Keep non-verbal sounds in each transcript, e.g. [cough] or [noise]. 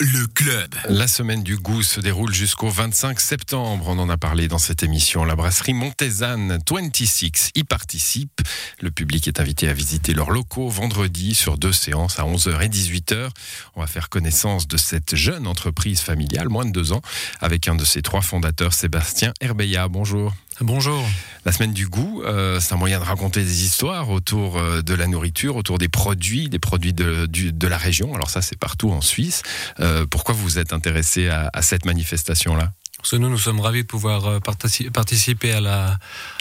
Le club. La semaine du goût se déroule jusqu'au 25 septembre. On en a parlé dans cette émission. La brasserie Montezanne 26 y participe. Le public est invité à visiter leurs locaux vendredi sur deux séances à 11h et 18h. On va faire connaissance de cette jeune entreprise familiale, moins de deux ans, avec un de ses trois fondateurs, Sébastien Herbeya. Bonjour. Bonjour. La semaine du goût, euh, c'est un moyen de raconter des histoires autour euh, de la nourriture, autour des produits, des produits de, la région. Alors ça, c'est partout en Suisse. Euh, pourquoi vous êtes intéressé à, à cette manifestation-là? Parce que nous, nous sommes ravis de pouvoir euh, partici- participer à la,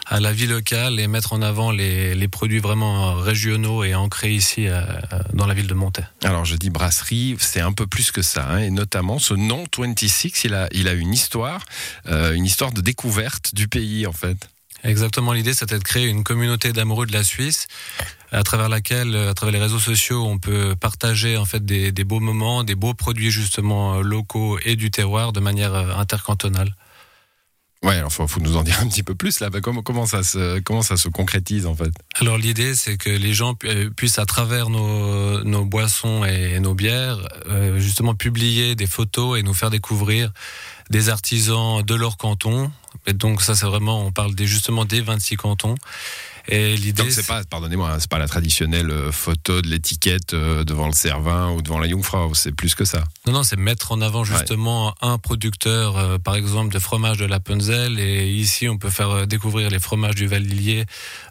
à la vie locale et mettre en avant les, les produits vraiment régionaux et ancrés ici euh, dans la ville de Montaix. Alors je dis brasserie, c'est un peu plus que ça, hein, et notamment ce nom 26, il a, il a une histoire, euh, une histoire de découverte du pays en fait. Exactement, l'idée c'était de créer une communauté d'amoureux de la Suisse à travers laquelle, à travers les réseaux sociaux, on peut partager en fait des, des beaux moments, des beaux produits justement euh, locaux et du terroir de manière euh, intercantonale. Ouais, alors faut, faut nous en dire un petit peu plus là. Bah, comment, comment ça se, comment ça se concrétise en fait? Alors l'idée, c'est que les gens pu- euh, puissent, à travers nos, nos boissons et nos bières, euh, justement publier des photos et nous faire découvrir des artisans de leur canton. Et donc ça, c'est vraiment, on parle des, justement des 26 cantons. Et l'idée, Donc c'est pas, pardonnez-moi, hein, c'est pas la traditionnelle euh, photo de l'étiquette euh, devant le Cervin ou devant la Jungfrau, c'est plus que ça. non, non, c'est mettre en avant justement un producteur, euh, par exemple, de fromage de la Punzel. Et ici, on peut faire découvrir les fromages du Val-Lillier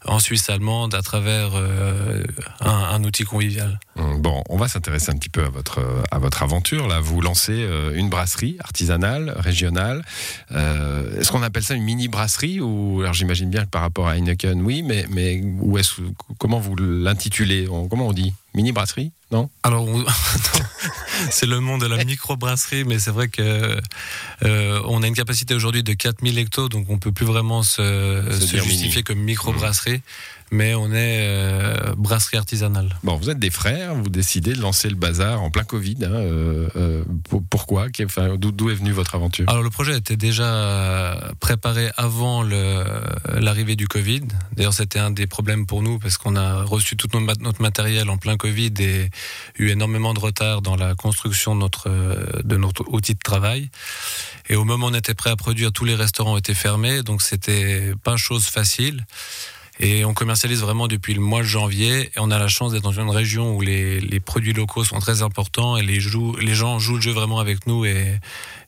en Suisse allemande à travers euh, un, un outil convivial. Hum, Bon, on va s'intéresser un petit peu à votre à votre aventure. Là, vous lancez euh, une brasserie artisanale, régionale. Euh, est-ce qu'on appelle ça une mini brasserie ou alors j'imagine bien que par rapport à Heineken, oui, mais mais où est-ce comment vous l'intitulez? Comment on dit? Mini brasserie Non? Alors, on- [laughs] [laughs] c'est le monde de la microbrasserie, mais c'est vrai que euh, on a une capacité aujourd'hui de 4000 hectos, donc on peut plus vraiment se, Se justifier mini. comme microbrasserie, mais on est euh, brasserie artisanale. Bon, vous êtes des frères, vous décidez de lancer le bazar en plein Covid. hein, euh, euh, pour- pourquoi? Enfin, D'où est venue votre aventure? Alors le projet était déjà préparé avant l'arrivée du Covid. D'ailleurs, c'était un des problèmes pour nous parce qu'on a reçu tout notre matériel en plein Covid et eu énormément de retard dans la construction de notre, euh, de notre outil de travail. Et au moment où on était prêt à produire, tous les restaurants étaient fermés, donc c'était pas chose facile. Et on commercialise vraiment depuis le mois de janvier. Et on a la chance d'être dans une région où les, les produits locaux sont très importants et les, gens jouent le jeu vraiment avec nous et, et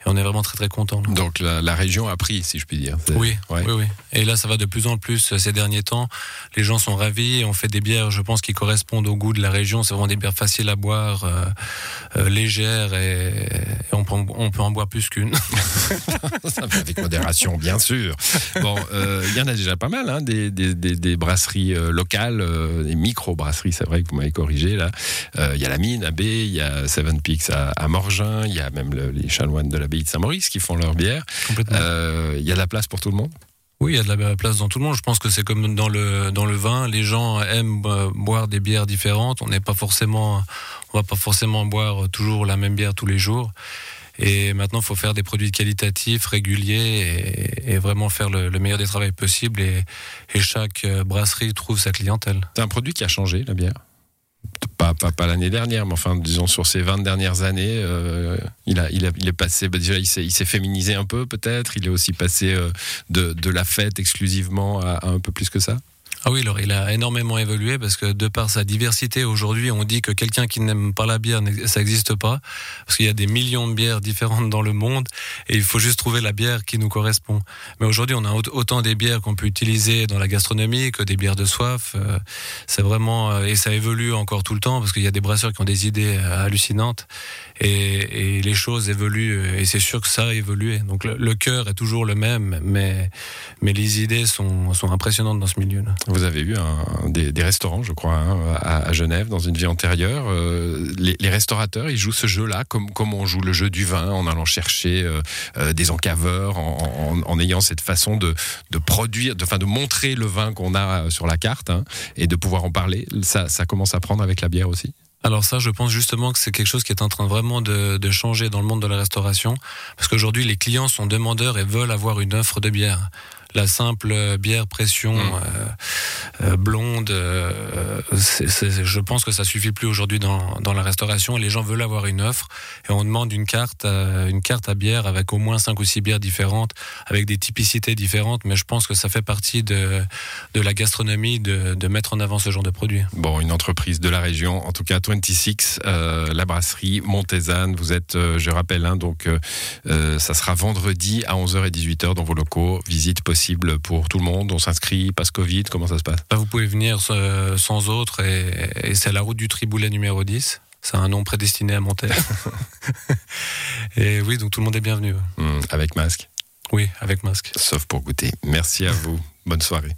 on est vraiment très très contents. Donc la, la région a pris, si je puis dire. Oui, ouais. oui, oui. Et là, ça va de plus en plus euh, ces derniers temps. Les gens sont ravis. On fait des bières, je pense, qui correspondent au goût de la région. C'est vraiment des bières faciles à boire, euh, euh, légères, et, et on, peut en, on peut en boire plus qu'une. [laughs] Avec modération, bien sûr. Bon, euh, il y en a déjà pas mal, hein, des, des, des, des brasseries euh, locales, euh, des micro-brasseries, c'est vrai que vous m'avez corrigé là. Euh, Il y a la mine à B, il y a Seven Peaks à, à Morgin, il y a même le- les chanoines de l'abbaye de Saint-Maurice qui font leur bière. Complètement. Il y a de la place pour tout le monde? Oui, il y a de la place dans tout le monde. Je pense que c'est comme dans le dans le vin. Les gens aiment boire des bières différentes. On n'est pas forcément, on va pas forcément boire toujours la même bière tous les jours. Et maintenant, il faut faire des produits qualitatifs, réguliers, et, vraiment faire le, le meilleur des travails possibles. Et, chaque euh, brasserie trouve sa clientèle. C'est un produit qui a changé, la bière. Pas, pas, pas l'année dernière, mais enfin, disons, sur ces 20 dernières années, euh, il, a, il, a, il est passé, bah, déjà, il s'est féminisé un peu, peut-être. Il est aussi passé euh, de, de la fête exclusivement à un peu plus que ça. Ah oui, alors il a énormément évolué parce que de par sa diversité, aujourd'hui, on dit que quelqu'un qui n'aime pas la bière, ça n'existe pas. Parce qu'il y a des millions de bières différentes dans le monde et il faut juste trouver la bière qui nous correspond. Mais aujourd'hui, on a aut- autant des bières qu'on peut utiliser dans la gastronomie que des bières de soif. Euh, C'est vraiment, euh, et ça évolue encore tout le temps parce qu'il y a des brasseurs qui ont des idées euh, hallucinantes et, les choses évoluent et c'est sûr que ça a évolué. Donc le, cœur est toujours le même, mais, mais les idées sont, sont impressionnantes dans ce milieu-là. Vous avez eu des, restaurants, je crois, hein, à, Genève, dans une vie antérieure. Euh, les, restaurateurs, ils jouent ce jeu-là, comme, on joue le jeu du vin, en allant chercher euh, euh, des encaveurs, en, ayant cette façon de, produire, de, de montrer le vin qu'on a sur la carte hein, et de pouvoir en parler. Ça, commence à prendre avec la bière aussi? Alors ça, je pense justement que c'est quelque chose qui est en train vraiment de changer dans le monde de la restauration, parce qu'aujourd'hui, les clients sont demandeurs et veulent avoir une offre de bière. La simple bière pression mmh. blonde, je pense que ça suffit plus aujourd'hui dans, dans la restauration. Les gens veulent avoir une offre et on demande une carte, une carte à bière avec au moins cinq ou six bières différentes, avec des typicités différentes. Mais je pense que ça fait partie de, de la gastronomie de, de mettre en avant ce genre de produit. Bon, une entreprise de la région, en tout cas 26, euh, la brasserie Montezanne. Vous êtes, euh, je rappelle, hein, donc euh, ça sera vendredi à 11h et 18h dans vos locaux. Visite possible pour tout le monde. On s'inscrit, passe Covid, comment ça se passe? Bah, Vous pouvez venir sans autre et, c'est la route du Triboulet numéro 10. C'est un nom prédestiné à monter. [laughs] et oui, donc tout le monde est bienvenu. Mmh, avec masque? Oui, avec masque. Sauf pour goûter. Merci à vous. Bonne soirée.